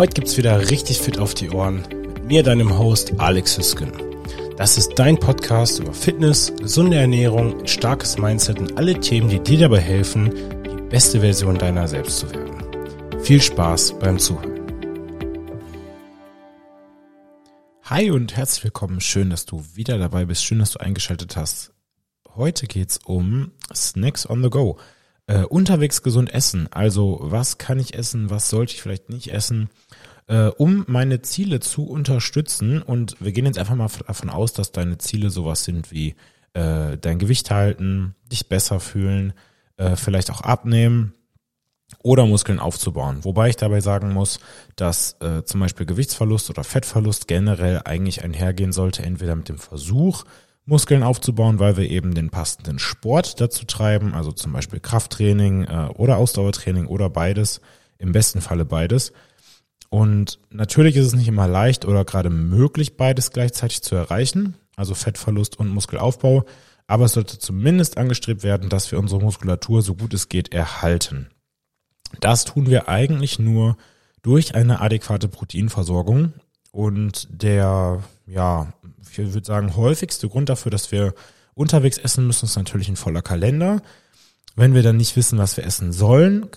Heute gibt's wieder richtig fit auf die Ohren mit mir, deinem Host Alex Hüsken. Das ist dein Podcast über Fitness, gesunde Ernährung, starkes Mindset und alle Themen, die dir dabei helfen, die beste Version deiner selbst zu werden. Viel Spaß beim Zuhören. Hi und herzlich willkommen. Schön, dass du wieder dabei bist. Schön, dass du eingeschaltet hast. Heute geht's um Snacks on the Go. Äh, unterwegs gesund essen. Also was kann ich essen, was sollte ich vielleicht nicht essen, äh, um meine Ziele zu unterstützen. Und wir gehen jetzt einfach mal davon aus, dass deine Ziele sowas sind wie äh, dein Gewicht halten, dich besser fühlen, äh, vielleicht auch abnehmen oder Muskeln aufzubauen. Wobei ich dabei sagen muss, dass äh, zum Beispiel Gewichtsverlust oder Fettverlust generell eigentlich einhergehen sollte, entweder mit dem Versuch, Muskeln aufzubauen, weil wir eben den passenden Sport dazu treiben, also zum Beispiel Krafttraining äh, oder Ausdauertraining oder beides, im besten Falle beides. Und natürlich ist es nicht immer leicht oder gerade möglich, beides gleichzeitig zu erreichen, also Fettverlust und Muskelaufbau, aber es sollte zumindest angestrebt werden, dass wir unsere Muskulatur so gut es geht erhalten. Das tun wir eigentlich nur durch eine adäquate Proteinversorgung und der, ja, ich würde sagen, häufigste Grund dafür, dass wir unterwegs essen müssen, ist natürlich ein voller Kalender. Wenn wir dann nicht wissen, was wir essen sollen,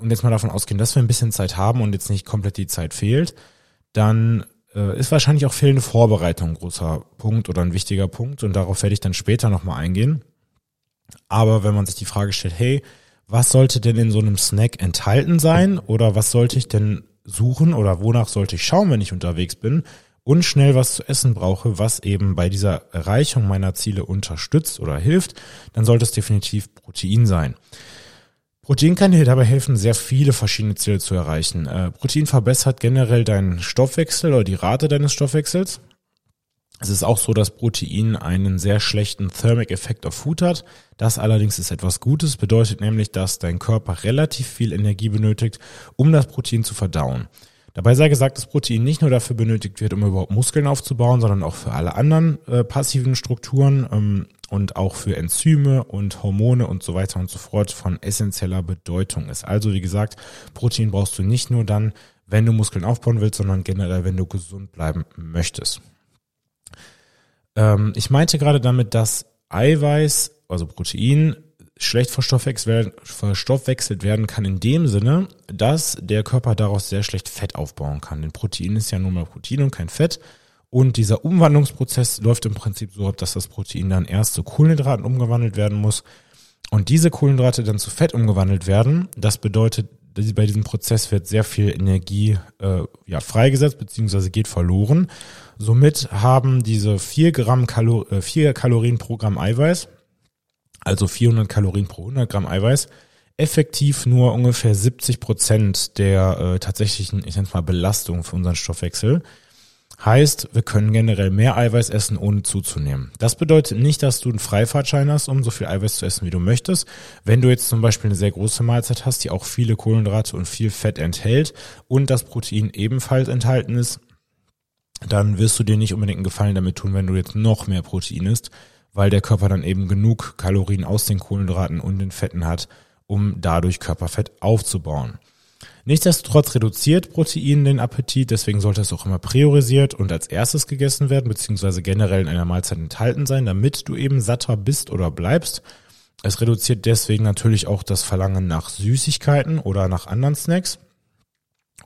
und jetzt mal davon ausgehen, dass wir ein bisschen Zeit haben und jetzt nicht komplett die Zeit fehlt, dann äh, ist wahrscheinlich auch fehlende Vorbereitung ein großer Punkt oder ein wichtiger Punkt und darauf werde ich dann später nochmal eingehen. Aber wenn man sich die Frage stellt, hey, was sollte denn in so einem Snack enthalten sein oder was sollte ich denn suchen oder wonach sollte ich schauen, wenn ich unterwegs bin und schnell was zu essen brauche, was eben bei dieser Erreichung meiner Ziele unterstützt oder hilft, dann sollte es definitiv Protein sein. Protein kann dir dabei helfen, sehr viele verschiedene Ziele zu erreichen. Äh, Protein verbessert generell deinen Stoffwechsel oder die Rate deines Stoffwechsels. Es ist auch so, dass Protein einen sehr schlechten Thermic Effekt auf Food hat. Das allerdings ist etwas Gutes, bedeutet nämlich, dass dein Körper relativ viel Energie benötigt, um das Protein zu verdauen. Dabei sei gesagt, dass Protein nicht nur dafür benötigt wird, um überhaupt Muskeln aufzubauen, sondern auch für alle anderen äh, passiven Strukturen ähm, und auch für Enzyme und Hormone und so weiter und so fort von essentieller Bedeutung ist. Also wie gesagt, Protein brauchst du nicht nur dann, wenn du Muskeln aufbauen willst, sondern generell, wenn du gesund bleiben möchtest. Ähm, ich meinte gerade damit, dass Eiweiß, also Protein, schlecht verstoffwechselt werden kann in dem Sinne, dass der Körper daraus sehr schlecht Fett aufbauen kann. Denn Protein ist ja nur mal Protein und kein Fett. Und dieser Umwandlungsprozess läuft im Prinzip so ab, dass das Protein dann erst zu Kohlenhydraten umgewandelt werden muss und diese Kohlenhydrate dann zu Fett umgewandelt werden. Das bedeutet, bei diesem Prozess wird sehr viel Energie äh, ja, freigesetzt bzw. geht verloren. Somit haben diese 4 Gramm Kalor äh, 4 Kalorien pro Gramm Eiweiß, also 400 Kalorien pro 100 Gramm Eiweiß, effektiv nur ungefähr 70 Prozent der äh, tatsächlichen, ich nenne mal Belastung für unseren Stoffwechsel. Heißt, wir können generell mehr Eiweiß essen, ohne zuzunehmen. Das bedeutet nicht, dass du einen Freifahrtschein hast, um so viel Eiweiß zu essen, wie du möchtest. Wenn du jetzt zum Beispiel eine sehr große Mahlzeit hast, die auch viele Kohlenhydrate und viel Fett enthält und das Protein ebenfalls enthalten ist, dann wirst du dir nicht unbedingt einen Gefallen damit tun, wenn du jetzt noch mehr Protein isst, weil der Körper dann eben genug Kalorien aus den Kohlenhydraten und den Fetten hat, um dadurch Körperfett aufzubauen. Nichtsdestotrotz reduziert Protein den Appetit, deswegen sollte es auch immer priorisiert und als erstes gegessen werden, beziehungsweise generell in einer Mahlzeit enthalten sein, damit du eben satter bist oder bleibst. Es reduziert deswegen natürlich auch das Verlangen nach Süßigkeiten oder nach anderen Snacks.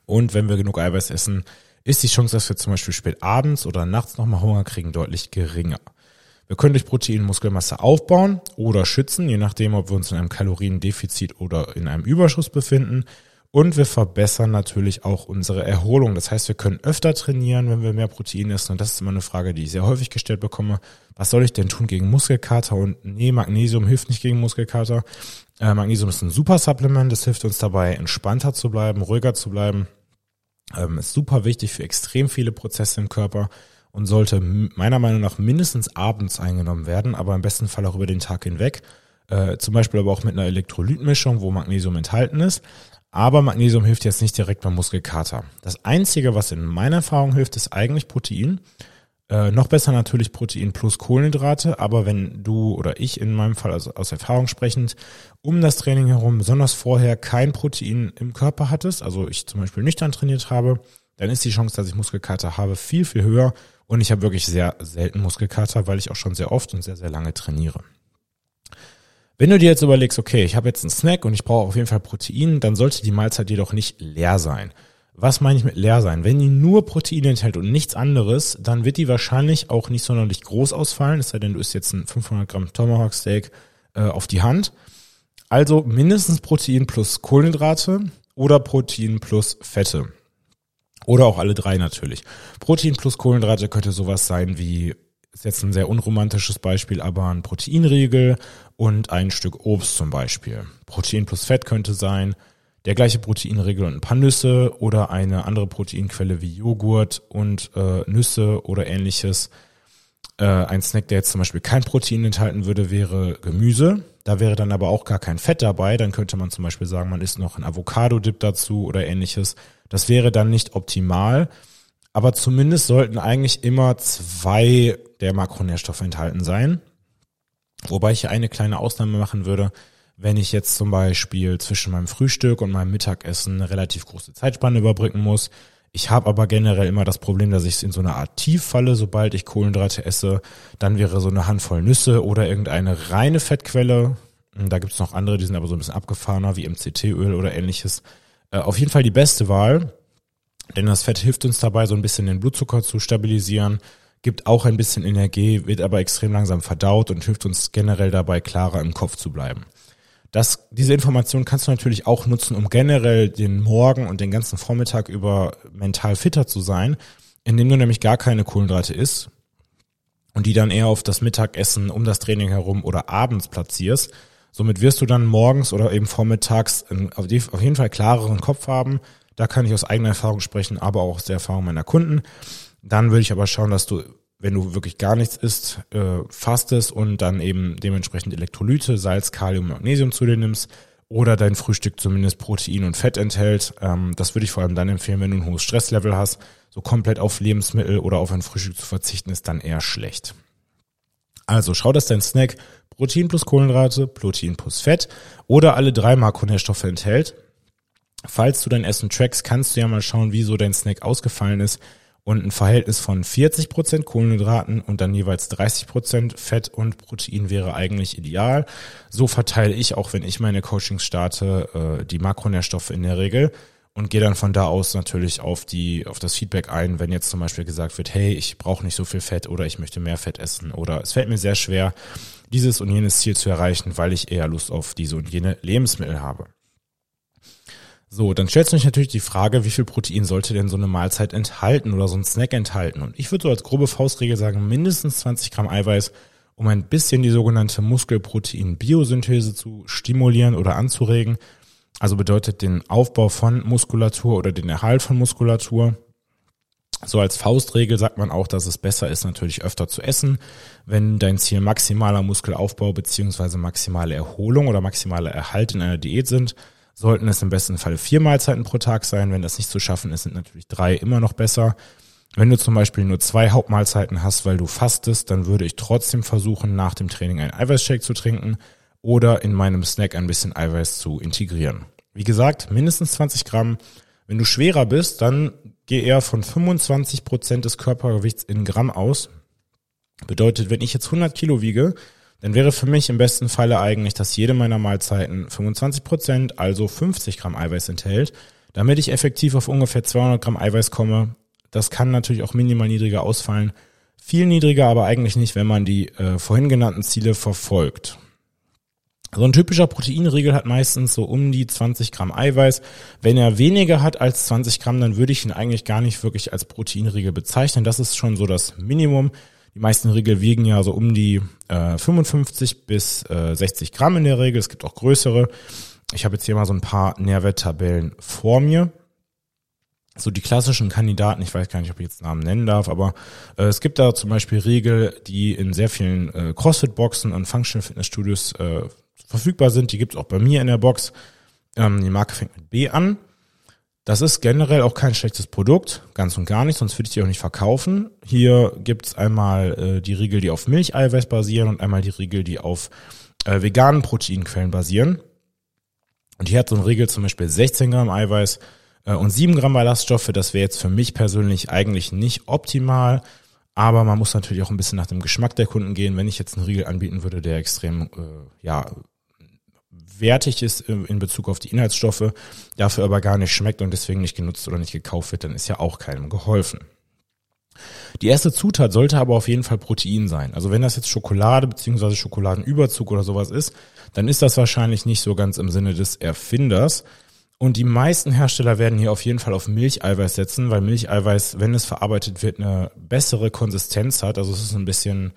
Und wenn wir genug Eiweiß essen, ist die Chance, dass wir zum Beispiel spät abends oder nachts nochmal Hunger kriegen, deutlich geringer. Wir können durch Protein Muskelmasse aufbauen oder schützen, je nachdem, ob wir uns in einem Kaloriendefizit oder in einem Überschuss befinden. Und wir verbessern natürlich auch unsere Erholung. Das heißt, wir können öfter trainieren, wenn wir mehr Protein essen. Und das ist immer eine Frage, die ich sehr häufig gestellt bekomme. Was soll ich denn tun gegen Muskelkater? Und nee, Magnesium hilft nicht gegen Muskelkater. Äh, Magnesium ist ein super Supplement. Das hilft uns dabei, entspannter zu bleiben, ruhiger zu bleiben. Ähm, ist super wichtig für extrem viele Prozesse im Körper und sollte meiner Meinung nach mindestens abends eingenommen werden, aber im besten Fall auch über den Tag hinweg. Äh, zum Beispiel aber auch mit einer Elektrolytmischung, wo Magnesium enthalten ist. Aber Magnesium hilft jetzt nicht direkt beim Muskelkater. Das Einzige, was in meiner Erfahrung hilft, ist eigentlich Protein. Äh, noch besser natürlich Protein plus Kohlenhydrate, aber wenn du oder ich in meinem Fall, also aus Erfahrung sprechend, um das Training herum, besonders vorher kein Protein im Körper hattest, also ich zum Beispiel nüchtern trainiert habe, dann ist die Chance, dass ich Muskelkater habe, viel, viel höher und ich habe wirklich sehr selten Muskelkater, weil ich auch schon sehr oft und sehr, sehr lange trainiere. Wenn du dir jetzt überlegst, okay, ich habe jetzt einen Snack und ich brauche auf jeden Fall Protein, dann sollte die Mahlzeit jedoch nicht leer sein. Was meine ich mit leer sein? Wenn die nur Proteine enthält und nichts anderes, dann wird die wahrscheinlich auch nicht sonderlich groß ausfallen, es sei denn, du isst jetzt ein 500 Gramm Tomahawk Steak äh, auf die Hand. Also mindestens Protein plus Kohlenhydrate oder Protein plus Fette. Oder auch alle drei natürlich. Protein plus Kohlenhydrate könnte sowas sein wie, ist jetzt ein sehr unromantisches Beispiel, aber ein Proteinriegel und ein Stück Obst zum Beispiel. Protein plus Fett könnte sein, der gleiche Proteinregel und ein paar Nüsse oder eine andere Proteinquelle wie Joghurt und äh, Nüsse oder ähnliches. Äh, ein Snack, der jetzt zum Beispiel kein Protein enthalten würde, wäre Gemüse. Da wäre dann aber auch gar kein Fett dabei. Dann könnte man zum Beispiel sagen, man isst noch ein Avocado-Dip dazu oder ähnliches. Das wäre dann nicht optimal. Aber zumindest sollten eigentlich immer zwei der Makronährstoffe enthalten sein. Wobei ich eine kleine Ausnahme machen würde wenn ich jetzt zum Beispiel zwischen meinem Frühstück und meinem Mittagessen eine relativ große Zeitspanne überbrücken muss. Ich habe aber generell immer das Problem, dass ich in so eine Art Tief falle, sobald ich Kohlenhydrate esse. Dann wäre so eine Handvoll Nüsse oder irgendeine reine Fettquelle. Da gibt's noch andere, die sind aber so ein bisschen abgefahrener, wie MCT-Öl oder ähnliches. Äh, auf jeden Fall die beste Wahl, denn das Fett hilft uns dabei, so ein bisschen den Blutzucker zu stabilisieren, gibt auch ein bisschen Energie, wird aber extrem langsam verdaut und hilft uns generell dabei, klarer im Kopf zu bleiben. Das, diese Information kannst du natürlich auch nutzen, um generell den Morgen und den ganzen Vormittag über mental fitter zu sein, indem du nämlich gar keine Kohlenhydrate isst und die dann eher auf das Mittagessen um das Training herum oder abends platzierst. Somit wirst du dann morgens oder eben vormittags auf jeden Fall klareren Kopf haben. Da kann ich aus eigener Erfahrung sprechen, aber auch aus der Erfahrung meiner Kunden. Dann würde ich aber schauen, dass du wenn du wirklich gar nichts isst, äh, fastest und dann eben dementsprechend Elektrolyte, Salz, Kalium, Magnesium zu dir nimmst oder dein Frühstück zumindest Protein und Fett enthält. Ähm, das würde ich vor allem dann empfehlen, wenn du ein hohes Stresslevel hast. So komplett auf Lebensmittel oder auf ein Frühstück zu verzichten ist dann eher schlecht. Also schau, dass dein Snack Protein plus Kohlenhydrate, Protein plus Fett oder alle drei Makronährstoffe enthält. Falls du dein Essen trackst, kannst du ja mal schauen, wie so dein Snack ausgefallen ist und ein Verhältnis von 40 Prozent Kohlenhydraten und dann jeweils 30 Prozent Fett und Protein wäre eigentlich ideal. So verteile ich auch, wenn ich meine Coachings starte, äh, die Makronährstoffe in der Regel und gehe dann von da aus natürlich auf die auf das Feedback ein, wenn jetzt zum Beispiel gesagt wird, hey, ich brauche nicht so viel Fett oder ich möchte mehr Fett essen oder es fällt mir sehr schwer, dieses und jenes Ziel zu erreichen, weil ich eher Lust auf diese und jene Lebensmittel habe. So, dann stellt sich natürlich die Frage, wie viel Protein sollte denn so eine Mahlzeit enthalten oder so ein Snack enthalten? Und ich würde so als grobe Faustregel sagen, mindestens 20 Gramm Eiweiß, um ein bisschen die sogenannte Muskelprotein-Biosynthese zu stimulieren oder anzuregen. Also bedeutet den Aufbau von Muskulatur oder den Erhalt von Muskulatur. So als Faustregel sagt man auch, dass es besser ist, natürlich öfter zu essen, wenn dein Ziel maximaler Muskelaufbau beziehungsweise maximale Erholung oder maximaler Erhalt in einer Diät sind sollten es im besten Fall vier Mahlzeiten pro Tag sein. Wenn das nicht zu schaffen ist, sind natürlich drei immer noch besser. Wenn du zum Beispiel nur zwei Hauptmahlzeiten hast, weil du fastest, dann würde ich trotzdem versuchen, nach dem Training einen Eiweißshake zu trinken oder in meinem Snack ein bisschen Eiweiß zu integrieren. Wie gesagt, mindestens 20 Gramm. Wenn du schwerer bist, dann geh eher von 25 Prozent des Körpergewichts in Gramm aus. Bedeutet, wenn ich jetzt 100 Kilo wiege, dann wäre für mich im besten Falle eigentlich, dass jede meiner Mahlzeiten 25 Prozent, also 50 Gramm Eiweiß enthält, damit ich effektiv auf ungefähr 200 Gramm Eiweiß komme. Das kann natürlich auch minimal niedriger ausfallen. Viel niedriger aber eigentlich nicht, wenn man die äh, vorhin genannten Ziele verfolgt. So ein typischer Proteinriegel hat meistens so um die 20 Gramm Eiweiß. Wenn er weniger hat als 20 Gramm, dann würde ich ihn eigentlich gar nicht wirklich als Proteinriegel bezeichnen. Das ist schon so das Minimum. Die meisten Riegel wiegen ja so um die äh, 55 bis äh, 60 Gramm in der Regel. Es gibt auch größere. Ich habe jetzt hier mal so ein paar Nährwerttabellen vor mir. So die klassischen Kandidaten, ich weiß gar nicht, ob ich jetzt Namen nennen darf, aber äh, es gibt da zum Beispiel Riegel, die in sehr vielen äh, CrossFit-Boxen und Functional Fitness Studios äh, verfügbar sind. Die gibt es auch bei mir in der Box. Ähm, die Marke fängt mit B an. Das ist generell auch kein schlechtes Produkt, ganz und gar nicht, sonst würde ich die auch nicht verkaufen. Hier gibt's einmal äh, die Riegel, die auf Milcheiweiß basieren und einmal die Riegel, die auf äh, veganen Proteinquellen basieren. Und hier hat so ein Riegel zum Beispiel 16 Gramm Eiweiß äh, und 7 Gramm Ballaststoffe. Das wäre jetzt für mich persönlich eigentlich nicht optimal. Aber man muss natürlich auch ein bisschen nach dem Geschmack der Kunden gehen. Wenn ich jetzt einen Riegel anbieten würde, der extrem äh, ja, wertig ist in Bezug auf die Inhaltsstoffe, dafür aber gar nicht schmeckt und deswegen nicht genutzt oder nicht gekauft wird, dann ist ja auch keinem geholfen. Die erste Zutat sollte aber auf jeden Fall Protein sein. Also wenn das jetzt Schokolade beziehungsweise Schokoladenüberzug oder sowas ist, dann ist das wahrscheinlich nicht so ganz im Sinne des Erfinders. Und die meisten Hersteller werden hier auf jeden Fall auf Milcheiweiß setzen, weil Milcheiweiß, wenn es verarbeitet wird, eine bessere Konsistenz hat. Also es ist ein bisschen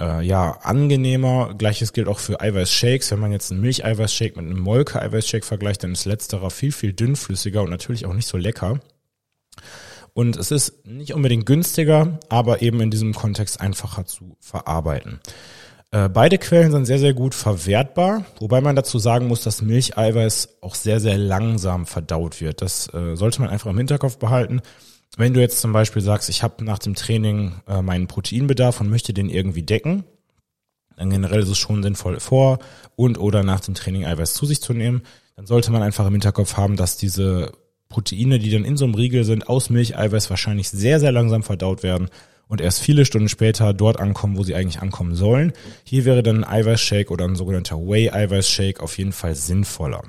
äh, ja angenehmer. Gleiches gilt auch für Eiweißshakes. Wenn man jetzt einen Milcheiweißshake mit einem Molke-Eiweißshake vergleicht, dann ist letzterer viel, viel dünnflüssiger und natürlich auch nicht so lecker. Und es ist nicht unbedingt günstiger, aber eben in diesem Kontext einfacher zu verarbeiten. Äh, beide Quellen sind sehr, sehr gut verwertbar, wobei man dazu sagen muss, dass Milcheiweiß auch sehr, sehr langsam verdaut wird. Das äh, sollte man einfach im Hinterkopf behalten. Wenn du jetzt zum Beispiel sagst, ich habe nach dem Training äh, meinen Proteinbedarf und möchte den irgendwie decken, dann generell ist es schon sinnvoll vor und oder nach dem Training Eiweiß zu sich zu nehmen. Dann sollte man einfach im Hinterkopf haben, dass diese Proteine, die dann in so einem Riegel sind, aus Milcheiweiß wahrscheinlich sehr, sehr langsam verdaut werden und erst viele Stunden später dort ankommen, wo sie eigentlich ankommen sollen. Hier wäre dann ein Eiweißshake oder ein sogenannter Whey-Eiweißshake auf jeden Fall sinnvoller.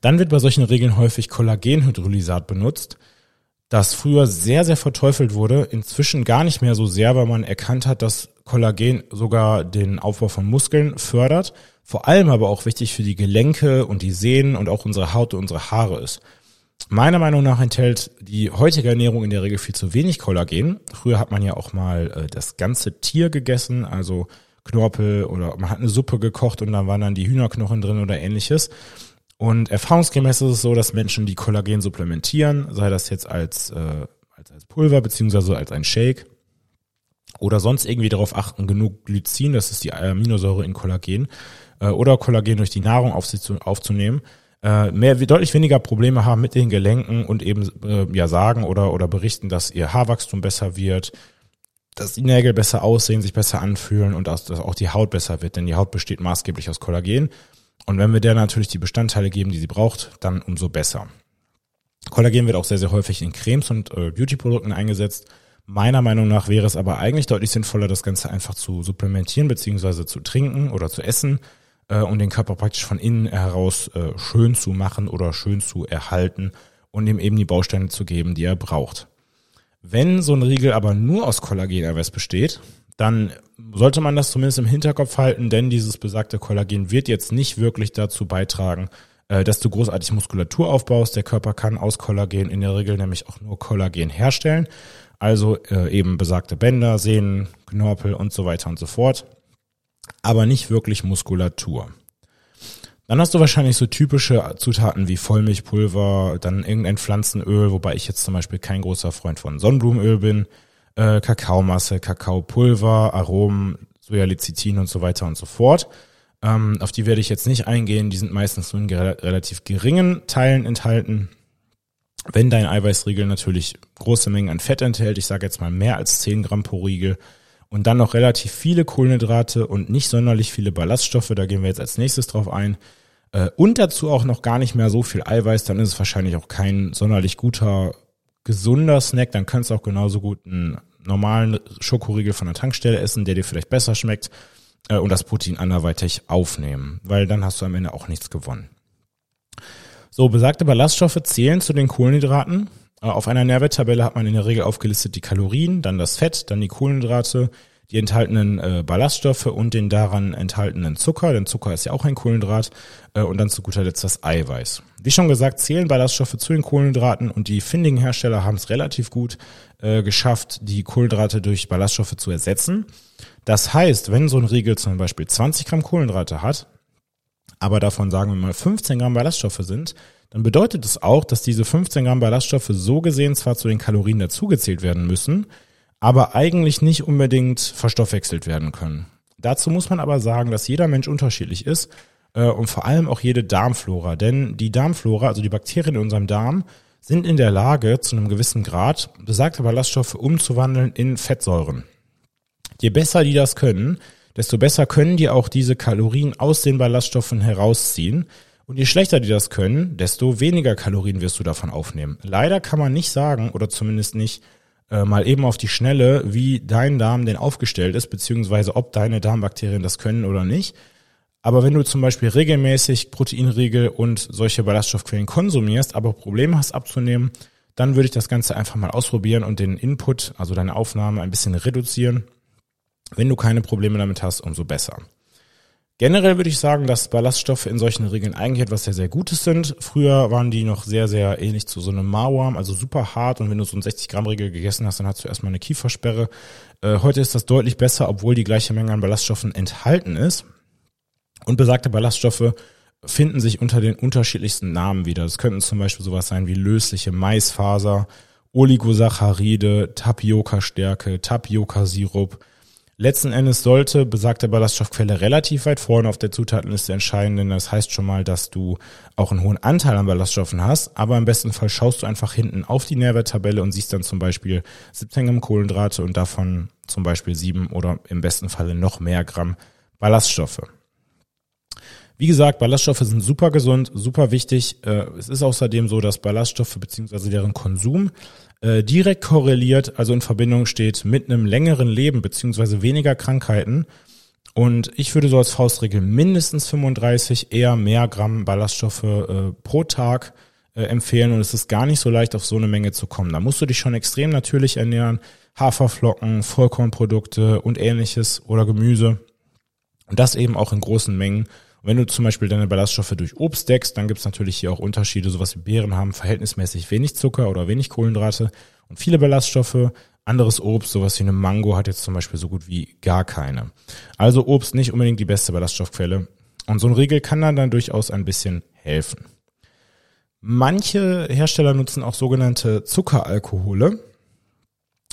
Dann wird bei solchen Regeln häufig Kollagenhydrolysat benutzt, das früher sehr, sehr verteufelt wurde, inzwischen gar nicht mehr so sehr, weil man erkannt hat, dass Kollagen sogar den Aufbau von Muskeln fördert, vor allem aber auch wichtig für die Gelenke und die Sehnen und auch unsere Haut und unsere Haare ist. Meiner Meinung nach enthält die heutige Ernährung in der Regel viel zu wenig Kollagen. Früher hat man ja auch mal äh, das ganze Tier gegessen, also Knorpel oder man hat eine Suppe gekocht und dann waren dann die Hühnerknochen drin oder ähnliches. Und erfahrungsgemäß ist es so, dass Menschen, die Kollagen supplementieren, sei das jetzt als, äh, als, als Pulver beziehungsweise als ein Shake oder sonst irgendwie darauf achten, genug Glycin, das ist die Aminosäure in Kollagen, äh, oder Kollagen durch die Nahrung auf sich zu, aufzunehmen, äh, mehr, deutlich weniger Probleme haben mit den Gelenken und eben äh, ja sagen oder oder berichten, dass ihr Haarwachstum besser wird, dass die Nägel besser aussehen, sich besser anfühlen und dass, dass auch die Haut besser wird, denn die Haut besteht maßgeblich aus Kollagen. Und wenn wir der natürlich die Bestandteile geben, die sie braucht, dann umso besser. Kollagen wird auch sehr, sehr häufig in Cremes und äh, Beauty-Produkten eingesetzt. Meiner Meinung nach wäre es aber eigentlich deutlich sinnvoller, das Ganze einfach zu supplementieren beziehungsweise zu trinken oder zu essen äh, um den Körper praktisch von innen heraus äh, schön zu machen oder schön zu erhalten und ihm eben die Bausteine zu geben, die er braucht. Wenn so ein Riegel aber nur aus Kollageneiweiß besteht, dann sollte man das zumindest im Hinterkopf halten, denn dieses besagte Kollagen wird jetzt nicht wirklich dazu beitragen, äh, dass du großartig Muskulatur aufbaust. Der Körper kann aus Kollagen in der Regel nämlich auch nur Kollagen herstellen. Also äh, eben besagte Bänder, Sehnen, Knorpel und so weiter und so fort aber nicht wirklich Muskulatur. Dann hast du wahrscheinlich so typische Zutaten wie Vollmilchpulver, dann irgendein Pflanzenöl, wobei ich jetzt zum Beispiel kein großer Freund von Sonnenblumenöl bin, äh, Kakaomasse, Kakaopulver, Aromen, Sojalecithin und so weiter und so fort. Ähm, auf die werde ich jetzt nicht eingehen, die sind meistens nur in relativ geringen Teilen enthalten. Wenn dein Eiweißriegel natürlich große Mengen an Fett enthält, ich sage jetzt mal mehr als 10 Gramm pro Riegel, und dann noch relativ viele Kohlenhydrate und nicht sonderlich viele Ballaststoffe, da gehen wir jetzt als nächstes drauf ein, äh, und dazu auch noch gar nicht mehr so viel Eiweiß, dann ist es wahrscheinlich auch kein sonderlich guter, gesunder Snack, dann kannst du auch genauso gut einen normalen Schokoriegel von der Tankstelle essen, der dir vielleicht besser schmeckt äh, und das Protein anderweitig aufnehmen, weil dann hast du am Ende auch nichts gewonnen. So, besagte Ballaststoffe zählen zu den Kohlenhydraten äh, auf einer Nährwerttabelle hat man in der Regel aufgelistet die Kalorien, dann das Fett, dann die Kohlenhydrate, die enthaltenen äh, Ballaststoffe und den daran enthaltenen Zucker, denn Zucker ist ja auch ein Kohlenhydrat, äh, und dann zu guter Letzt das Eiweiß. Wie schon gesagt, zählen Ballaststoffe zu den Kohlenhydraten und die findigen Hersteller haben es relativ gut äh, geschafft, die Kohlenhydrate durch Ballaststoffe zu ersetzen. Das heißt, wenn so ein Riegel zum Beispiel 20 Gramm Kohlenhydrate hat, aber davon sagen wir mal 15 Gramm Ballaststoffe sind, dann bedeutet es auch, dass diese 15 Gramm Ballaststoffe so gesehen zwar zu den Kalorien dazugezählt werden müssen, aber eigentlich nicht unbedingt verstoffwechselt werden können. Dazu muss man aber sagen, dass jeder Mensch unterschiedlich ist äh, und vor allem auch jede Darmflora. Denn die Darmflora, also die Bakterien in unserem Darm, sind in der Lage, zu einem gewissen Grad besagte Ballaststoffe umzuwandeln in Fettsäuren. Je besser die das können, desto besser können die auch diese Kalorien aus den Ballaststoffen herausziehen. Und je schlechter die das können, desto weniger Kalorien wirst du davon aufnehmen. Leider kann man nicht sagen, oder zumindest nicht äh, mal eben auf die Schnelle, wie dein Darm denn aufgestellt ist, beziehungsweise ob deine Darmbakterien das können oder nicht. Aber wenn du zum Beispiel regelmäßig Proteinriegel und solche Ballaststoffquellen konsumierst, aber Probleme hast abzunehmen, dann würde ich das Ganze einfach mal ausprobieren und den Input, also deine Aufnahme, ein bisschen reduzieren. Wenn du keine Probleme damit hast, umso besser. Generell würde ich sagen, dass Ballaststoffe in solchen Regeln eigentlich etwas sehr, sehr Gutes sind. Früher waren die noch sehr, sehr ähnlich zu so einem Mauerm, also super hart. Und wenn du so ein 60 Gramm Regel gegessen hast, dann hast du erstmal eine Kiefersperre. Äh, heute ist das deutlich besser, obwohl die gleiche Menge an Ballaststoffen enthalten ist. Und besagte Ballaststoffe finden sich unter den unterschiedlichsten Namen wieder. Das könnten zum Beispiel sowas sein wie lösliche Maisfaser, Oligosaccharide, Tapioca-Stärke, Tapioca-Sirup, Letzten Endes sollte besagte Ballaststoffquelle relativ weit vorne auf der Zutatenliste erscheinen, denn das heißt schon mal, dass du auch einen hohen Anteil an Ballaststoffen hast, aber im besten Fall schaust du einfach hinten auf die Nährwerttabelle und siehst dann zum Beispiel 17 Gramm Kohlenhydrate und davon zum Beispiel 7 oder im besten Falle noch mehr Gramm Ballaststoffe. Wie gesagt, Ballaststoffe sind super gesund, super wichtig. Äh, es ist außerdem so, dass Ballaststoffe bzw. deren Konsum äh, direkt korreliert, also in Verbindung steht mit einem längeren Leben beziehungsweise weniger Krankheiten. Und ich würde so als Faustregel mindestens 35, eher mehr Gramm Ballaststoffe äh, pro Tag empfehlen. Und es ist gar nicht so leicht, auf so eine Menge zu kommen. Da musst du dich schon extrem natürlich ernähren. Haferflocken, Vollkornprodukte und ähnliches oder Gemüse. Und das eben auch in großen Mengen. Und wenn du zum Beispiel deine Ballaststoffe durch Obst deckst, dann gibt es natürlich hier auch Unterschiede. Sowas wie Beeren haben verhältnismäßig wenig Zucker oder wenig Kohlenhydrate und viele Ballaststoffe. Anderes Obst, sowas wie eine Mango, hat jetzt zum Beispiel so gut wie gar keine. Also Obst nicht unbedingt die beste Ballaststoffquelle. Und so ein Riegel kann dann, dann durchaus ein bisschen helfen. Manche Hersteller nutzen auch sogenannte Zuckeralkohole.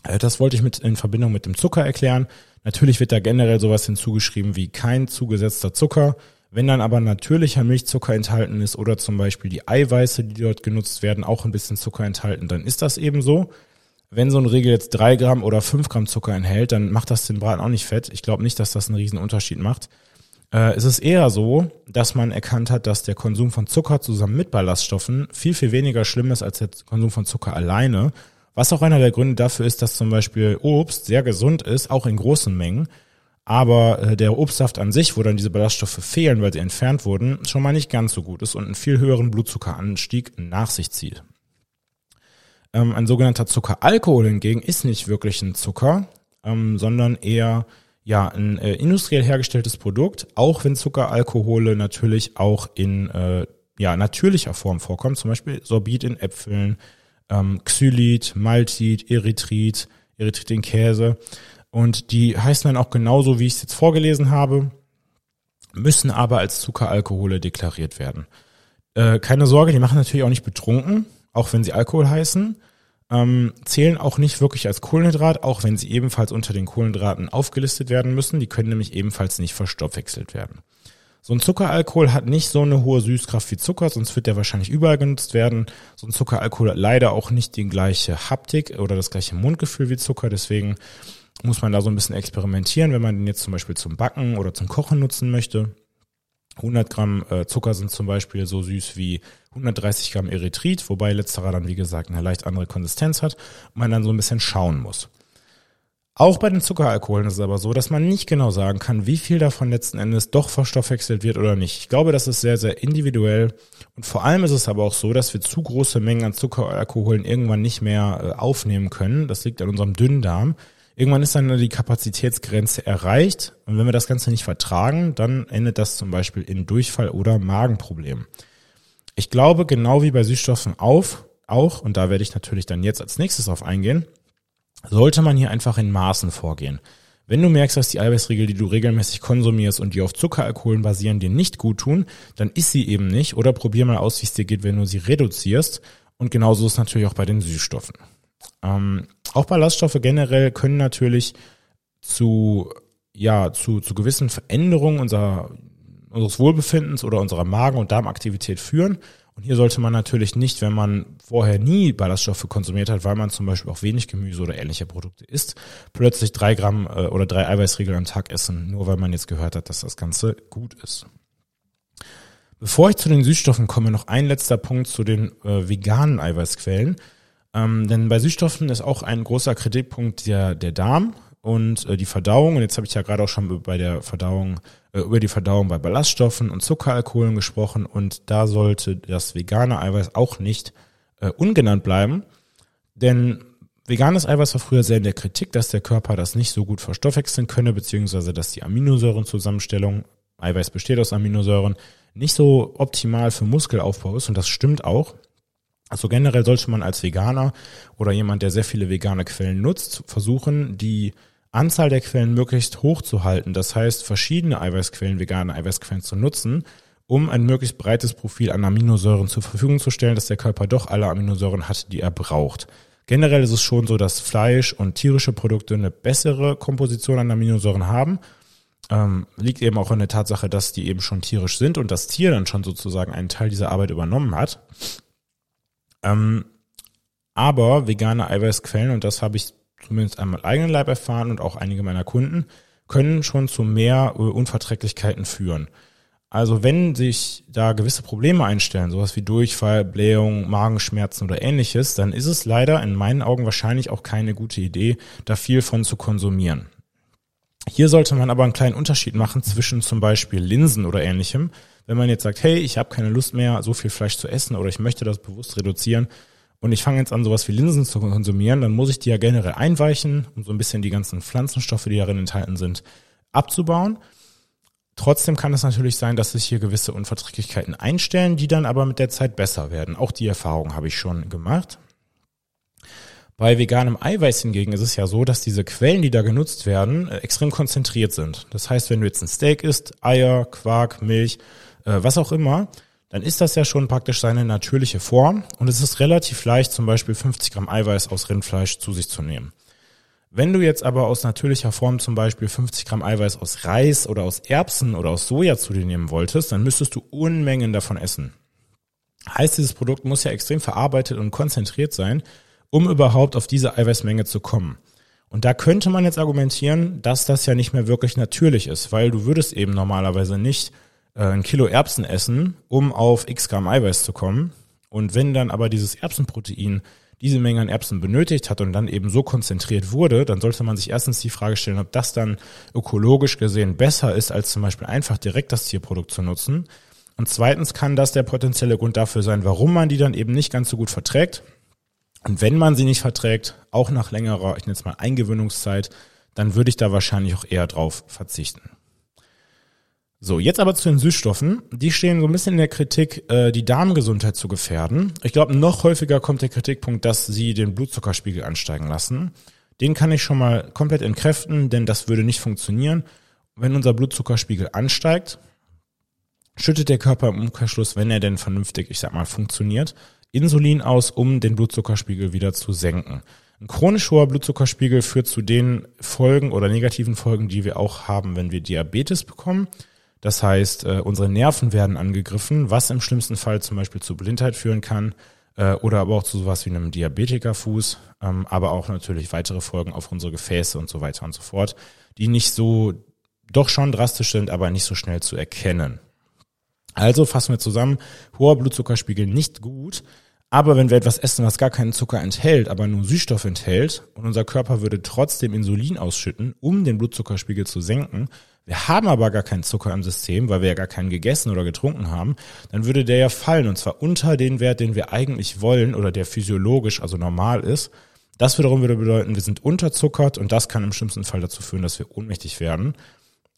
Äh, das wollte ich mit in Verbindung mit dem Zucker erklären. Natürlich wird da generell sowas hinzugeschrieben wie kein zugesetzter Zucker. Wenn dann aber natürlicher Milchzucker enthalten ist oder zum Beispiel die Eiweiße, die dort genutzt werden, auch ein bisschen Zucker enthalten, dann ist das eben so. Wenn so ein Riegel jetzt drei Gramm oder fünf Gramm Zucker enthält, dann macht das den Braten auch nicht fett. Ich glaube nicht, dass das einen riesen Unterschied macht. Äh, es ist eher so, dass man erkannt hat, dass der Konsum von Zucker zusammen mit Ballaststoffen viel, viel weniger schlimm ist als der Konsum von Zucker alleine. Was auch einer der Gründe dafür ist, dass zum Beispiel Obst sehr gesund ist, auch in großen Mengen aber äh, der Obstsaft an sich, wo dann diese Ballaststoffe fehlen, weil sie entfernt wurden, schon mal nicht ganz so gut ist und einen viel höheren Blutzuckeranstieg nach sich zieht. Ähm, ein sogenannter Zuckeralkohol hingegen ist nicht wirklich ein Zucker, ähm, sondern eher ja ein äh, industriell hergestelltes Produkt, auch wenn Zuckeralkohole natürlich auch in äh, ja natürlicher Form vorkommen, zum Beispiel Sorbit in Äpfeln, ähm, Xylit, Maltit, Erythrit, Erythrit in Käse. Und die heißen dann auch genauso, wie ich es jetzt vorgelesen habe, müssen aber als Zuckeralkohole deklariert werden. Äh, keine Sorge, die machen natürlich auch nicht betrunken, auch wenn sie Alkohol heißen. Ähm, zählen auch nicht wirklich als Kohlenhydrat, auch wenn sie ebenfalls unter den Kohlenhydraten aufgelistet werden müssen. Die können nämlich ebenfalls nicht verstoffwechselt werden. So ein Zuckeralkohol hat nicht so eine hohe Süßkraft wie Zucker, sonst wird der wahrscheinlich überall genutzt werden. So ein Zuckeralkohol hat leider auch nicht die gleiche Haptik oder das gleiche Mundgefühl wie Zucker, deswegen muss man da so ein bisschen experimentieren, wenn man den jetzt zum Beispiel zum Backen oder zum Kochen nutzen möchte. 100 Gramm äh, Zucker sind zum Beispiel so süß wie 130 Gramm Erythrit, wobei letzterer dann, wie gesagt, eine leicht andere Konsistenz hat und man dann so ein bisschen schauen muss. Auch bei den Zuckeralkoholen ist es aber so, dass man nicht genau sagen kann, wie viel davon letzten Endes doch verstoffwechselt wird oder nicht. Ich glaube, das ist sehr, sehr individuell. Und vor allem ist es aber auch so, dass wir zu große Mengen an Zuckeralkoholen irgendwann nicht mehr äh, aufnehmen können. Das liegt an unserem Dünndarm. Irgendwann ist dann die Kapazitätsgrenze erreicht und wenn wir das Ganze nicht vertragen, dann endet das zum Beispiel in Durchfall oder Magenproblemen. Ich glaube, genau wie bei Süßstoffen auf, auch, und da werde ich natürlich dann jetzt als nächstes auf eingehen, sollte man hier einfach in Maßen vorgehen. Wenn du merkst, dass die Eiweißriegel, die du regelmäßig konsumierst und die auf Zuckeralkoholen basieren, dir nicht gut tun, dann isst sie eben nicht oder probier mal aus, wie es dir geht, wenn du sie reduzierst. Und genauso ist natürlich auch bei den Süßstoffen. Ähm, auch Ballaststoffe generell können natürlich zu, ja, zu, zu gewissen Veränderungen unserer unseres Wohlbefindens oder unserer Magen- und Darmaktivität führen. Und hier sollte man natürlich nicht, wenn man vorher nie Ballaststoffe konsumiert hat, weil man zum Beispiel auch wenig Gemüse oder ähnliche Produkte isst, plötzlich drei Gramm äh, oder drei Eiweißriegel am Tag essen, nur weil man jetzt gehört hat, dass das Ganze gut ist. Bevor ich zu den Süßstoffen komme, noch ein letzter Punkt zu den äh, veganen Eiweißquellen. Ähm, denn bei Süßstoffen ist auch ein großer Kritikpunkt der, der Darm und äh, die Verdauung. Und jetzt habe ich ja gerade auch schon bei der Verdauung, äh, über die Verdauung bei Ballaststoffen und Zuckeralkoholen gesprochen. Und da sollte das vegane Eiweiß auch nicht äh, ungenannt bleiben. Denn veganes Eiweiß war früher sehr in der Kritik, dass der Körper das nicht so gut verstoffwechseln könne, beziehungsweise dass die Aminosäurenzusammenstellung, Eiweiß besteht aus Aminosäuren, nicht so optimal für Muskelaufbau ist und das stimmt auch. Also generell sollte man als Veganer oder jemand, der sehr viele vegane Quellen nutzt, versuchen, die Anzahl der Quellen möglichst hoch zu halten. Das heißt, verschiedene Eiweißquellen, vegane Eiweißquellen zu nutzen, um ein möglichst breites Profil an Aminosäuren zur Verfügung zu stellen, dass der Körper doch alle Aminosäuren hat, die er braucht. Generell ist es schon so, dass Fleisch und tierische Produkte eine bessere Komposition an Aminosäuren haben ähm, liegt eben auch in der Tatsache, dass die eben schon tierisch sind und das Tier dann schon sozusagen einen Teil dieser Arbeit übernommen hat. Ähm, aber vegane Eiweißquellen, und das habe ich zumindest einmal eigenen Leib erfahren und auch einige meiner Kunden, können schon zu mehr äh, Unverträglichkeiten führen. Also wenn sich da gewisse Probleme einstellen, sowas wie Durchfall, Blähung, Magenschmerzen oder ähnliches, dann ist es leider in meinen Augen wahrscheinlich auch keine gute Idee, da viel von zu konsumieren. Hier sollte man aber einen kleinen Unterschied machen zwischen zum Beispiel Linsen oder ähnlichem. Wenn man jetzt sagt, hey, ich habe keine Lust mehr, so viel Fleisch zu essen oder ich möchte das bewusst reduzieren und ich fange jetzt an, sowas wie Linsen zu konsumieren, dann muss ich die ja generell einweichen, um so ein bisschen die ganzen Pflanzenstoffe, die darin enthalten sind, abzubauen. Trotzdem kann es natürlich sein, dass sich hier gewisse Unverträglichkeiten einstellen, die dann aber mit der Zeit besser werden. Auch die Erfahrung habe ich schon gemacht. Bei veganem Eiweiß hingegen ist es ja so, dass diese Quellen, die da genutzt werden, äh, extrem konzentriert sind. Das heißt, wenn du jetzt ein Steak isst, Eier, Quark, Milch, äh, was auch immer, dann ist das ja schon praktisch seine natürliche Form und es ist relativ leicht, zum Beispiel 50 Gramm Eiweiß aus Rindfleisch zu sich zu nehmen. Wenn du jetzt aber aus natürlicher Form zum Beispiel 50 Gramm Eiweiß aus Reis oder aus Erbsen oder aus Soja zu dir nehmen wolltest, dann müsstest du Unmengen davon essen. Heißt, dieses Produkt muss ja extrem verarbeitet und konzentriert sein, um überhaupt auf diese Eiweißmenge zu kommen. Und da könnte man jetzt argumentieren, dass das ja nicht mehr wirklich natürlich ist, weil du würdest eben normalerweise nicht äh, ein Kilo Erbsen essen, um auf x Gramm Eiweiß zu kommen. Und wenn dann aber dieses Erbsenprotein diese Menge an Erbsen benötigt hat und dann eben so konzentriert wurde, dann sollte man sich erstens die Frage stellen, ob das dann ökologisch gesehen besser ist, als zum Beispiel einfach direkt das Tierprodukt zu nutzen. Und zweitens kann das der potenzielle Grund dafür sein, warum man die dann eben nicht ganz so gut verträgt und wenn man sie nicht verträgt, auch nach längerer, ich nenne es mal Eingewöhnungszeit, dann würde ich da wahrscheinlich auch eher drauf verzichten. So, jetzt aber zu den Süßstoffen. Die stehen so ein bisschen in der Kritik, äh, die Darmgesundheit zu gefährden. Ich glaube, noch häufiger kommt der Kritikpunkt, dass sie den Blutzuckerspiegel ansteigen lassen. Den kann ich schon mal komplett entkräften, denn das würde nicht funktionieren. Wenn unser Blutzuckerspiegel ansteigt, schüttet der Körper im Umkehrschluss, wenn er denn vernünftig, ich sag mal, funktioniert, Insulin aus, um den Blutzuckerspiegel wieder zu senken. Ein chronisch hoher Blutzuckerspiegel führt zu den Folgen oder negativen Folgen, die wir auch haben, wenn wir Diabetes bekommen. Das heißt, äh, unsere Nerven werden angegriffen, was im schlimmsten Fall zum Beispiel zu Blindheit führen kann äh, oder aber auch zu sowas wie einem Diabetikerfuß, ähm, aber auch natürlich weitere Folgen auf unsere Gefäße und so weiter und so fort, die nicht so, doch schon drastisch sind, aber nicht so schnell zu erkennen. Also fassen wir zusammen, hoher Blutzuckerspiegel nicht gut, aber wenn wir etwas essen, was gar keinen Zucker enthält, aber nur Süßstoff enthält und unser Körper würde trotzdem Insulin ausschütten, um den Blutzuckerspiegel zu senken, wir haben aber gar keinen Zucker im System, weil wir ja gar keinen gegessen oder getrunken haben, dann würde der ja fallen und zwar unter den Wert, den wir eigentlich wollen oder der physiologisch, also normal ist. Das wiederum würde bedeuten, wir sind unterzuckert und das kann im schlimmsten Fall dazu führen, dass wir ohnmächtig werden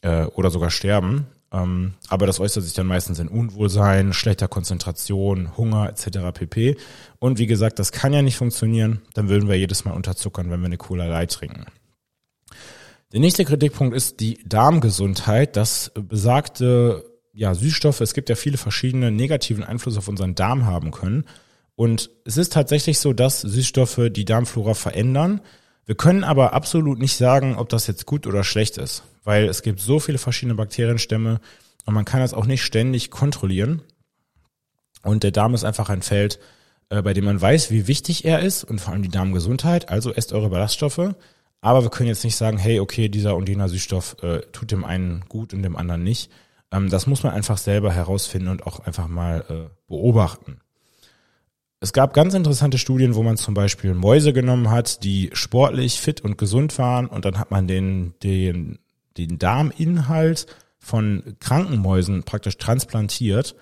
äh, oder sogar sterben. Ähm, aber das äußert sich dann meistens in Unwohlsein, schlechter Konzentration, Hunger etc. pp. Und wie gesagt, das kann ja nicht funktionieren. Dann würden wir jedes Mal unterzuckern, wenn wir eine Cola Light trinken. Der nächste Kritikpunkt ist die Darmgesundheit. Das besagte ja, Süßstoffe, es gibt ja viele verschiedene negativen Einflüsse auf unseren Darm haben können. Und es ist tatsächlich so, dass Süßstoffe die Darmflora verändern. Wir können aber absolut nicht sagen, ob das jetzt gut oder schlecht ist, weil es gibt so viele verschiedene Bakterienstämme und man kann das auch nicht ständig kontrollieren. Und der Darm ist einfach ein Feld, äh, bei dem man weiß, wie wichtig er ist und vor allem die Darmgesundheit. Also esst eure Ballaststoffe. Aber wir können jetzt nicht sagen, hey, okay, dieser und jener Süßstoff äh, tut dem einen gut und dem anderen nicht. Ähm, das muss man einfach selber herausfinden und auch einfach mal äh, beobachten. Es gab ganz interessante Studien, wo man zum Beispiel Mäuse genommen hat, die sportlich, fit und gesund waren und dann hat man den, den, den Darminhalt von kranken Mäusen praktisch transplantiert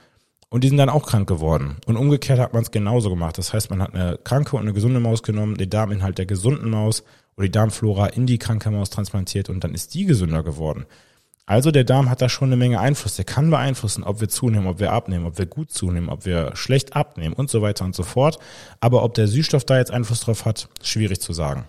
und die sind dann auch krank geworden. Und umgekehrt hat man es genauso gemacht. Das heißt, man hat eine kranke und eine gesunde Maus genommen, den Darminhalt der gesunden Maus oder die Darmflora in die kranke Maus transplantiert und dann ist die gesünder geworden. Also der Darm hat da schon eine Menge Einfluss. Der kann beeinflussen, ob wir zunehmen, ob wir abnehmen, ob wir gut zunehmen, ob wir schlecht abnehmen und so weiter und so fort. Aber ob der Süßstoff da jetzt Einfluss drauf hat, schwierig zu sagen.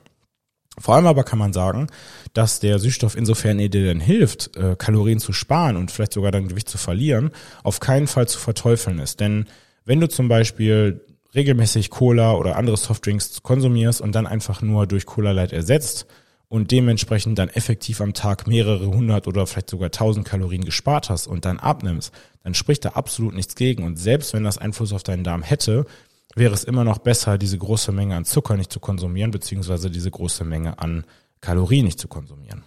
Vor allem aber kann man sagen, dass der Süßstoff insofern er dir denn hilft, äh, Kalorien zu sparen und vielleicht sogar dein Gewicht zu verlieren, auf keinen Fall zu verteufeln ist. Denn wenn du zum Beispiel regelmäßig Cola oder andere Softdrinks konsumierst und dann einfach nur durch Cola Light ersetzt, und dementsprechend dann effektiv am Tag mehrere hundert oder vielleicht sogar tausend Kalorien gespart hast und dann abnimmst, dann spricht da absolut nichts gegen. Und selbst wenn das Einfluss auf deinen Darm hätte, wäre es immer noch besser, diese große Menge an Zucker nicht zu konsumieren, beziehungsweise diese große Menge an Kalorien nicht zu konsumieren.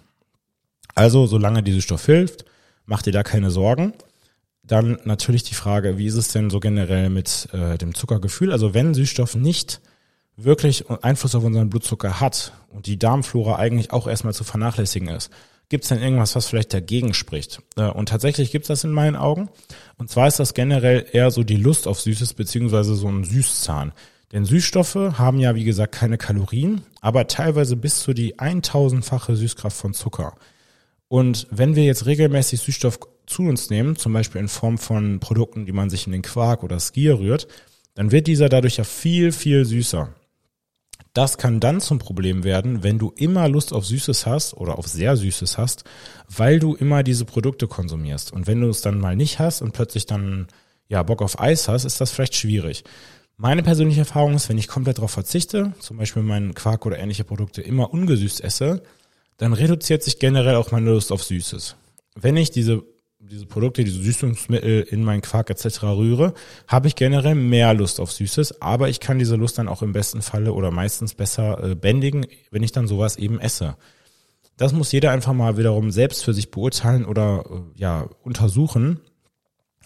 Also, solange dieser Stoff hilft, mach dir da keine Sorgen. Dann natürlich die Frage, wie ist es denn so generell mit äh, dem Zuckergefühl? Also wenn Süßstoff nicht wirklich Einfluss auf unseren Blutzucker hat und die Darmflora eigentlich auch erstmal zu vernachlässigen ist, gibt es denn irgendwas, was vielleicht dagegen spricht? Äh, und tatsächlich gibt es das in meinen Augen. Und zwar ist das generell eher so die Lust auf Süßes beziehungsweise so ein Süßzahn. Denn Süßstoffe haben ja, wie gesagt, keine Kalorien, aber teilweise bis zu die 1000-fache Süßkraft von Zucker. Und wenn wir jetzt regelmäßig Süßstoff zu uns nehmen, zum Beispiel in Form von Produkten, die man sich in den Quark oder Skier rührt, dann wird dieser dadurch ja viel, viel süßer. Das kann dann zum Problem werden, wenn du immer Lust auf Süßes hast oder auf sehr Süßes hast, weil du immer diese Produkte konsumierst. Und wenn du es dann mal nicht hast und plötzlich dann ja Bock auf Eis hast, ist das vielleicht schwierig. Meine persönliche Erfahrung ist, wenn ich komplett darauf verzichte, zum Beispiel meinen Quark oder ähnliche Produkte immer ungesüßt esse, dann reduziert sich generell auch meine Lust auf Süßes. Wenn ich diese diese Produkte, diese Süßungsmittel in meinen Quark etc. rühre, habe ich generell mehr Lust auf Süßes, aber ich kann diese Lust dann auch im besten Falle oder meistens besser äh, bändigen, wenn ich dann sowas eben esse. Das muss jeder einfach mal wiederum selbst für sich beurteilen oder äh, ja untersuchen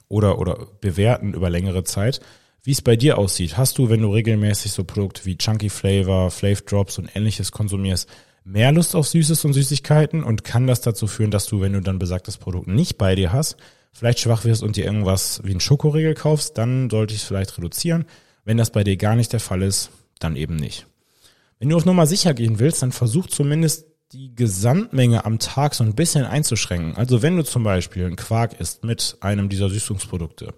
oder oder bewerten über längere Zeit, wie es bei dir aussieht. Hast du, wenn du regelmäßig so Produkte wie Chunky Flavor, Flav Drops und ähnliches konsumierst, mehr Lust auf Süßes und Süßigkeiten und kann das dazu führen, dass du, wenn du dann besagtes Produkt nicht bei dir hast, vielleicht schwach wirst und dir irgendwas wie ein Schokoriegel kaufst, dann sollte ich es vielleicht reduzieren. Wenn das bei dir gar nicht der Fall ist, dann eben nicht. Wenn du auf Nummer sicher gehen willst, dann versuch zumindest die Gesamtmenge am Tag so ein bisschen einzuschränken. Also wenn du zum Beispiel ein Quark isst mit einem dieser Süßungsprodukte,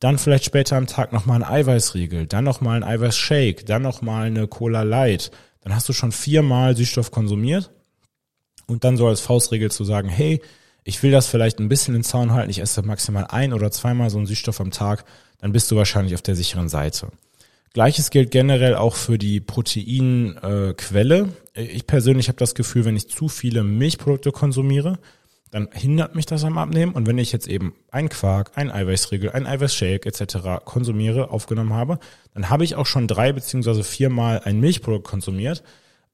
dann vielleicht später am Tag nochmal ein Eiweißriegel, dann nochmal ein Eiweißshake, dann nochmal eine Cola Light, dann hast du schon viermal Süßstoff konsumiert und dann so als Faustregel zu sagen, hey, ich will das vielleicht ein bisschen in Zaun halten, ich esse maximal ein oder zweimal so einen Süßstoff am Tag, dann bist du wahrscheinlich auf der sicheren Seite. Gleiches gilt generell auch für die Proteinquelle. Äh, ich persönlich habe das Gefühl, wenn ich zu viele Milchprodukte konsumiere, dann hindert mich das am Abnehmen. Und wenn ich jetzt eben ein Quark, ein Eiweißriegel, ein Eiweißshake etc. konsumiere, aufgenommen habe, dann habe ich auch schon drei beziehungsweise viermal ein Milchprodukt konsumiert.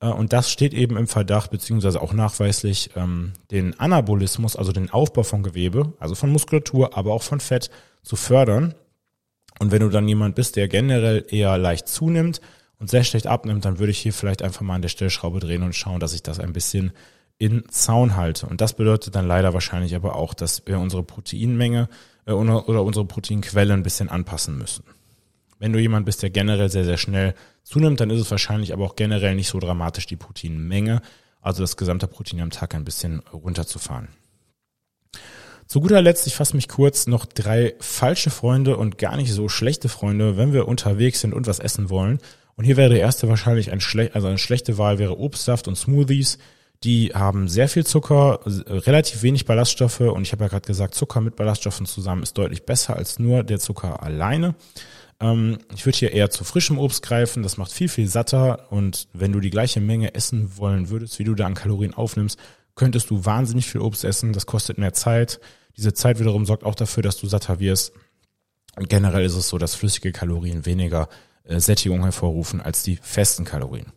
Äh, und das steht eben im Verdacht, beziehungsweise auch nachweislich, ähm, den Anabolismus, also den Aufbau von Gewebe, also von Muskulatur, aber auch von Fett zu fördern. Und wenn du dann jemand bist, der generell eher leicht zunimmt und sehr schlecht abnimmt, dann würde ich hier vielleicht einfach mal an der Stellschraube drehen und schauen, dass ich das ein bisschen in Zaun halte. Und das bedeutet dann leider wahrscheinlich aber auch, dass wir unsere Proteinmenge äh, oder unsere Proteinquelle ein bisschen anpassen müssen. Wenn du jemand bist, der generell sehr, sehr schnell zunimmt, dann ist es wahrscheinlich aber auch generell nicht so dramatisch, die Proteinmenge, also das gesamte Protein am Tag ein bisschen runterzufahren. Zu guter Letzt, ich fasse mich kurz, noch drei falsche Freunde und gar nicht so schlechte Freunde, wenn wir unterwegs sind und was essen wollen. Und hier wäre der erste wahrscheinlich ein schlecht, also eine schlechte Wahl wäre Obstsaft und Smoothies. Die haben sehr viel Zucker, relativ wenig Ballaststoffe und ich habe ja gerade gesagt, Zucker mit Ballaststoffen zusammen ist deutlich besser als nur der Zucker alleine. Ähm, ich würde hier eher zu frischem Obst greifen, das macht viel, viel satter und wenn du die gleiche Menge essen wollen würdest, wie du da an Kalorien aufnimmst, könntest du wahnsinnig viel Obst essen, das kostet mehr Zeit, Diese Zeit wiederum sorgt auch dafür, dass du satter wirst. Und generell ist es so, dass flüssige Kalorien weniger äh, Sättigung hervorrufen als die festen Kalorien.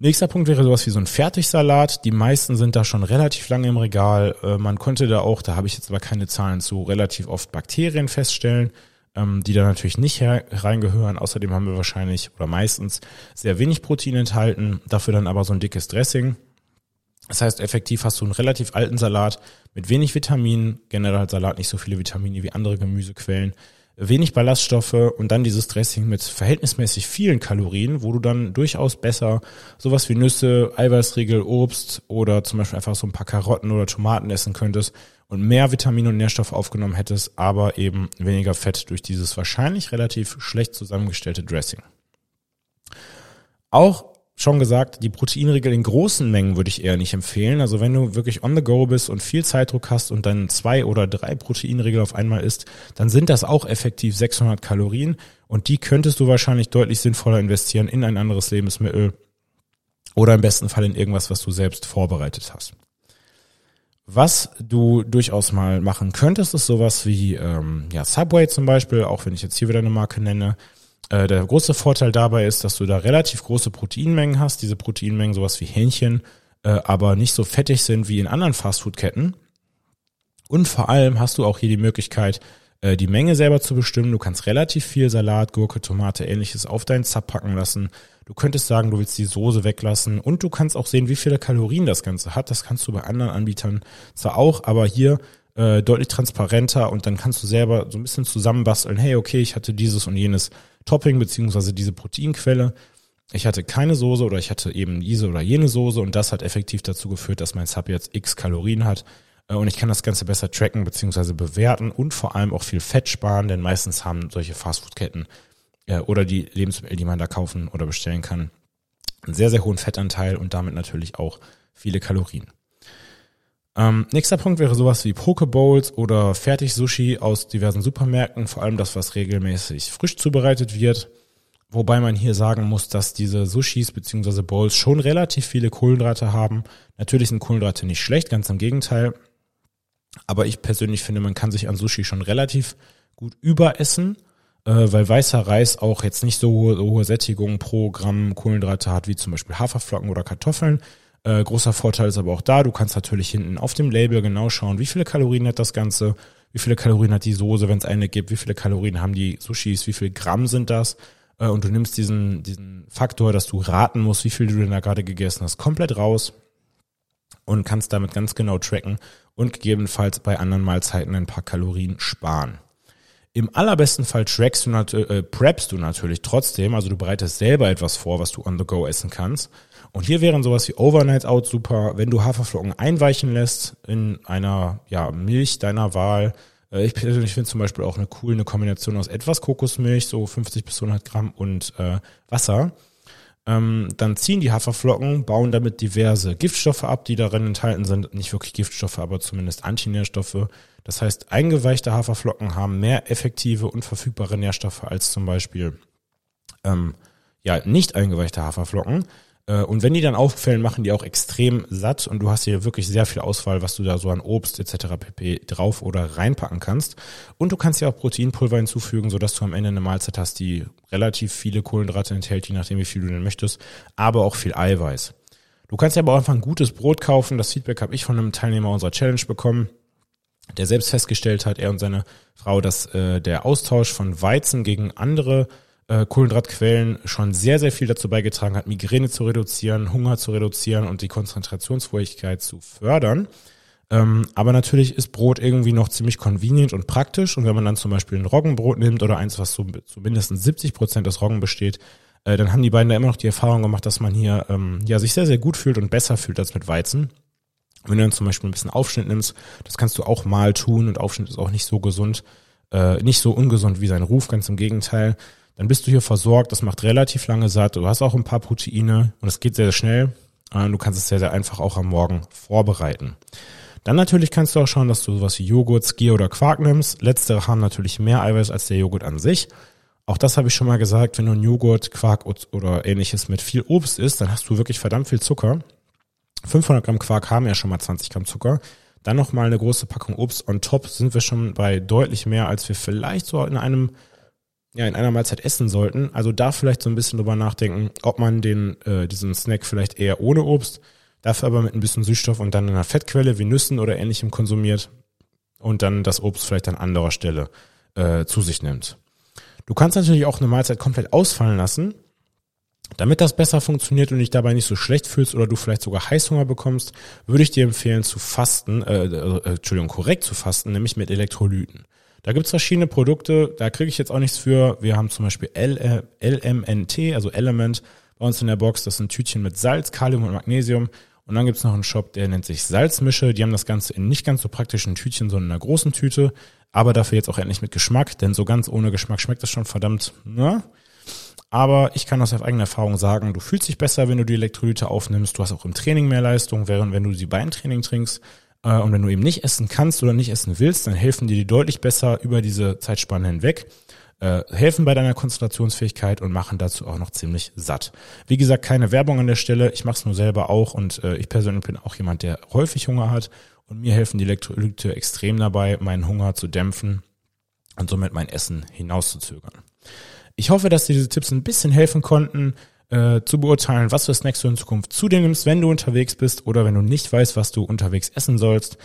Nächster Punkt wäre sowas wie so ein Fertigsalat. Die meisten sind da schon relativ lange im Regal. Äh, man konnte da auch, da habe ich jetzt aber keine Zahlen zu, relativ oft Bakterien feststellen, ähm, die da natürlich nicht reingehören. Außerdem haben wir wahrscheinlich oder meistens sehr wenig Protein enthalten, dafür dann aber so ein dickes Dressing. Das heißt, effektiv hast du einen relativ alten Salat mit wenig Vitaminen. Generell Salat nicht so viele Vitamine wie andere Gemüsequellen wenig Ballaststoffe und dann dieses Dressing mit verhältnismäßig vielen Kalorien, wo du dann durchaus besser sowas wie Nüsse, Eiweißriegel, Obst oder zum Beispiel einfach so ein paar Karotten oder Tomaten essen könntest und mehr Vitamine und Nährstoffe aufgenommen hättest, aber eben weniger Fett durch dieses wahrscheinlich relativ schlecht zusammengestellte Dressing. Auch schon gesagt, die Proteinriegel in großen Mengen würde ich eher nicht empfehlen. Also wenn du wirklich on the go bist und viel Zeitdruck hast und dann zwei oder drei Proteinriegel auf einmal isst, dann sind das auch effektiv 600 Kalorien und die könntest du wahrscheinlich deutlich sinnvoller investieren in ein anderes Lebensmittel oder im besten Fall in irgendwas, was du selbst vorbereitet hast. Was du durchaus mal machen könntest, ist sowas wie ähm, ja, Subway zum Beispiel, auch wenn ich jetzt hier wieder eine Marke nenne. Äh, der große Vorteil dabei ist, dass du da relativ große Proteinmengen hast. Diese Proteinmengen, sowas wie Hähnchen, äh, aber nicht so fettig sind wie in anderen Fastfood-Ketten. Und vor allem hast du auch hier die Möglichkeit, äh, die Menge selber zu bestimmen. Du kannst relativ viel Salat, Gurke, Tomate, ähnliches auf deinen Zap packen lassen. Du könntest sagen, du willst die Soße weglassen und du kannst auch sehen, wie viele Kalorien das Ganze hat. Das kannst du bei anderen Anbietern zwar auch, aber hier äh, deutlich transparenter und dann kannst du selber so ein bisschen zusammenbasteln. Hey, okay, ich hatte dieses und jenes Topping beziehungsweise diese Proteinquelle. Ich hatte keine Soße oder ich hatte eben diese oder jene Soße und das hat effektiv dazu geführt, dass mein Sub jetzt x Kalorien hat äh, und ich kann das Ganze besser tracken beziehungsweise bewerten und vor allem auch viel Fett sparen, denn meistens haben solche Fastfood-Ketten äh, oder die Lebensmittel, die man da kaufen oder bestellen kann, einen sehr, sehr hohen Fettanteil und damit natürlich auch viele Kalorien. Ähm, nächster Punkt wäre sowas wie Pokebowls oder Fertig-Sushi aus diversen Supermärkten, vor allem das, was regelmäßig frisch zubereitet wird. Wobei man hier sagen muss, dass diese Sushis bzw. Bowls schon relativ viele Kohlenhydrate haben. Natürlich sind Kohlenhydrate nicht schlecht, ganz im Gegenteil. Aber ich persönlich finde, man kann sich an Sushi schon relativ gut überessen, äh, weil weißer Reis auch jetzt nicht so hohe, so hohe Sättigung pro Gramm Kohlenhydrate hat wie zum Beispiel Haferflocken oder Kartoffeln. Äh, großer Vorteil ist aber auch da, du kannst natürlich hinten auf dem Label genau schauen, wie viele Kalorien hat das Ganze, wie viele Kalorien hat die Soße, wenn es eine gibt, wie viele Kalorien haben die Sushis, wie viel Gramm sind das. Äh, und du nimmst diesen, diesen Faktor, dass du raten musst, wie viel du denn da gerade gegessen hast, komplett raus und kannst damit ganz genau tracken und gegebenenfalls bei anderen Mahlzeiten ein paar Kalorien sparen. Im allerbesten Fall trackst du äh, preppst du natürlich trotzdem, also du bereitest selber etwas vor, was du on the go essen kannst und hier wären sowas wie Overnight Out super, wenn du Haferflocken einweichen lässt in einer ja, Milch deiner Wahl. Äh, ich persönlich finde zum Beispiel auch eine coole eine Kombination aus etwas Kokosmilch, so 50 bis 100 Gramm und äh, Wasser. Ähm, dann ziehen die Haferflocken, bauen damit diverse Giftstoffe ab, die darin enthalten sind. Nicht wirklich Giftstoffe, aber zumindest Antinährstoffe. Das heißt, eingeweichte Haferflocken haben mehr effektive und verfügbare Nährstoffe als zum Beispiel ähm, ja, nicht eingeweichte Haferflocken. Äh, und wenn die dann auffällen, machen die auch extrem satt und du hast hier wirklich sehr viel Auswahl, was du da so an Obst etc. pp. drauf oder reinpacken kannst. Und du kannst ja auch Proteinpulver hinzufügen, sodass du am Ende eine Mahlzeit hast, die relativ viele Kohlenhydrate enthält, je nachdem wie viel du denn möchtest, aber auch viel Eiweiß. Du kannst ja aber auch einfach ein gutes Brot kaufen. Das Feedback habe ich von einem Teilnehmer unserer Challenge bekommen, der selbst festgestellt hat, er und seine Frau, dass äh, der Austausch von Weizen gegen andere äh, Kohlenhydratquellen schon sehr, sehr viel dazu beigetragen hat, Migräne zu reduzieren, Hunger zu reduzieren und die Konzentrationsfähigkeit zu fördern. Ähm, aber natürlich ist Brot irgendwie noch ziemlich convenient und praktisch. Und wenn man dann zum Beispiel ein Roggenbrot nimmt oder eins, was so zu mindestens 70 Prozent aus Roggen besteht, äh, dann haben die beiden da immer noch die Erfahrung gemacht, dass man hier ähm, ja sich sehr, sehr gut fühlt und besser fühlt als mit Weizen. Wenn du dann zum Beispiel ein bisschen Aufschnitt nimmst, das kannst du auch mal tun und Aufschnitt ist auch nicht so gesund, äh, nicht so ungesund wie sein Ruf, ganz im Gegenteil dann bist du hier versorgt, das macht relativ lange satt, du hast auch ein paar Proteine und es geht sehr, sehr schnell. Äh, du kannst es sehr, sehr einfach auch am Morgen vorbereiten. Dann natürlich kannst du auch schauen, dass du sowas wie Joghurt, Skier oder Quark nimmst. Letztere haben natürlich mehr Eiweiß als der Joghurt an sich. Auch das habe ich schon mal gesagt, wenn du ein Joghurt, Quark oder ähnliches mit viel Obst isst, dann hast du wirklich verdammt viel Zucker. 500 Gramm Quark haben ja schon mal 20 Gramm Zucker. dann nochmal eine große Packung Obst on top, sind wir schon bei deutlich mehr, als wir vielleicht so in einem ja, in einer Mahlzeit essen sollten. Also da vielleicht so ein bisschen drüber nachdenken, ob man den, äh, diesen Snack vielleicht eher ohne Obst, dafür aber mit ein bisschen Süßstoff und dann einer Fettquelle wie Nüssen oder ähnlichem konsumiert und dann das Obst vielleicht an anderer Stelle äh, zu sich nimmt. Du kannst natürlich auch eine Mahlzeit komplett ausfallen lassen, damit das besser funktioniert und dich dabei nicht so schlecht fühlst oder du vielleicht sogar Heißhunger bekommst, würde ich dir empfehlen zu fasten, äh, äh, Entschuldigung, korrekt zu fasten, nämlich mit Elektrolyten. Da gibt's verschiedene Produkte, da kriege ich jetzt auch nichts für. Wir haben zum Beispiel LMNT, also Element, bei uns in der Box. Das sind Tütchen mit Salz, Kalium und Magnesium. Und dann gibt's noch einen Shop, der nennt sich Salzmische. Die haben das Ganze in nicht ganz so praktischen Tütchen, sondern in einer großen Tüte. Aber dafür jetzt auch endlich mit Geschmack, denn so ganz ohne Geschmack schmeckt es schon verdammt, ne? Aber ich kann aus eigener Erfahrung sagen, du fühlst dich besser, wenn du die Elektrolyte aufnimmst. Du hast auch im Training mehr Leistung, während wenn du sie beim Training trinkst. Äh, und wenn du eben nicht essen kannst oder nicht essen willst, dann helfen dir die deutlich besser über diese Zeitspanne hinweg äh, helfen bei deiner Konzentrationsfähigkeit und machen dazu auch noch ziemlich satt. Wie gesagt, keine Werbung an der Stelle. Ich mache es nur selber auch und äh, ich persönlich bin auch jemand, der häufig Hunger hat und mir helfen die Elektrolyte extrem dabei, meinen Hunger zu dämpfen und somit mein Essen hinauszuzögern. Ich hoffe, dass dir diese Tipps ein bisschen helfen konnten, äh, zu beurteilen, was für Snacks du in Zukunft zu dir nimmst, wenn du unterwegs bist oder wenn du nicht weißt, was du unterwegs essen sollst.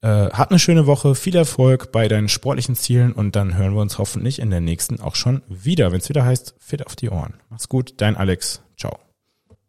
Äh, hat eine schöne Woche, viel Erfolg bei deinen sportlichen Zielen und dann hören wir uns hoffentlich in der nächsten auch schon wieder, wenn es wieder heißt, fit auf die Ohren. Mach's gut, dein Alex. Ciao.